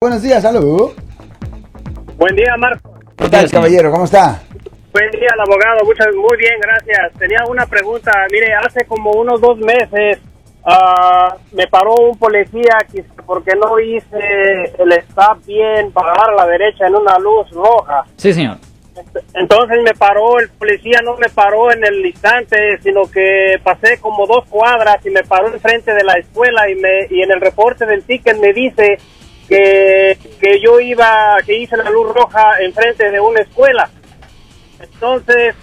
Buenos días, salud. Buen día, Marco. ¿Qué tal, caballero? ¿Cómo está? Buen día, el abogado. Muchas, muy bien, gracias. Tenía una pregunta. Mire, hace como unos dos meses ah, me paró un policía que- porque no hice el stop bien para dar a la derecha en una luz roja. Sí, señor. Entonces me paró, el policía no me paró en el instante, sino que pasé como dos cuadras y me paró enfrente de la escuela y, me, y en el reporte del ticket me dice que, que yo iba, que hice la luz roja enfrente de una escuela. Entonces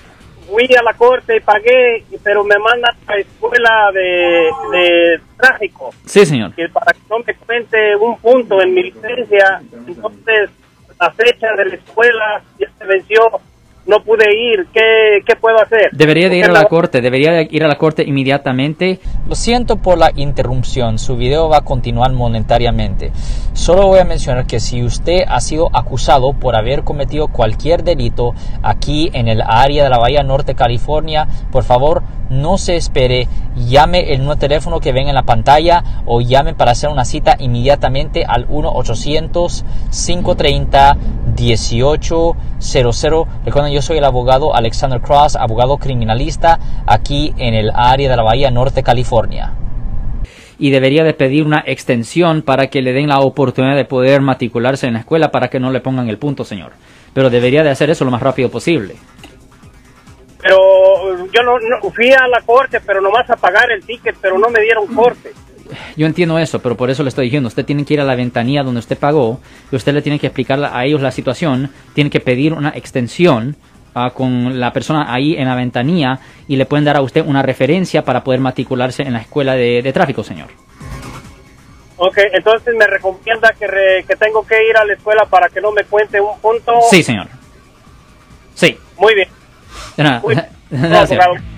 fui a la corte y pagué, pero me mandan a la escuela de, de tráfico Sí, señor. que para que no me cuente un punto en mi licencia, entonces la fecha de la escuela ya se venció, no pude ir, ¿qué, qué puedo hacer? Debería de ir a la corte, debería de ir a la corte inmediatamente. Lo siento por la interrupción, su video va a continuar monetariamente. Solo voy a mencionar que si usted ha sido acusado por haber cometido cualquier delito aquí en el área de la Bahía Norte, California, por favor no se espere, llame el nuevo teléfono que ven en la pantalla o llame para hacer una cita inmediatamente al 1-800-530-1800. Recuerden, yo soy el abogado Alexander Cross, abogado criminalista aquí en el área de la Bahía Norte, California. Y debería de pedir una extensión para que le den la oportunidad de poder matricularse en la escuela para que no le pongan el punto, señor. Pero debería de hacer eso lo más rápido posible. Pero yo no, no- fui a la corte, pero nomás a pagar el ticket, pero no me dieron corte. Yo entiendo eso, pero por eso le estoy diciendo, usted tiene que ir a la ventanilla donde usted pagó y usted le tiene que explicar a ellos la situación, tiene que pedir una extensión ah, con la persona ahí en la ventanilla y le pueden dar a usted una referencia para poder matricularse en la escuela de, de tráfico, señor. Ok, entonces me recomienda que, re- que tengo que ir a la escuela para que no me cuente un punto. Sí, señor. Sí. Muy bien. De nada. Uy, De nada, señor.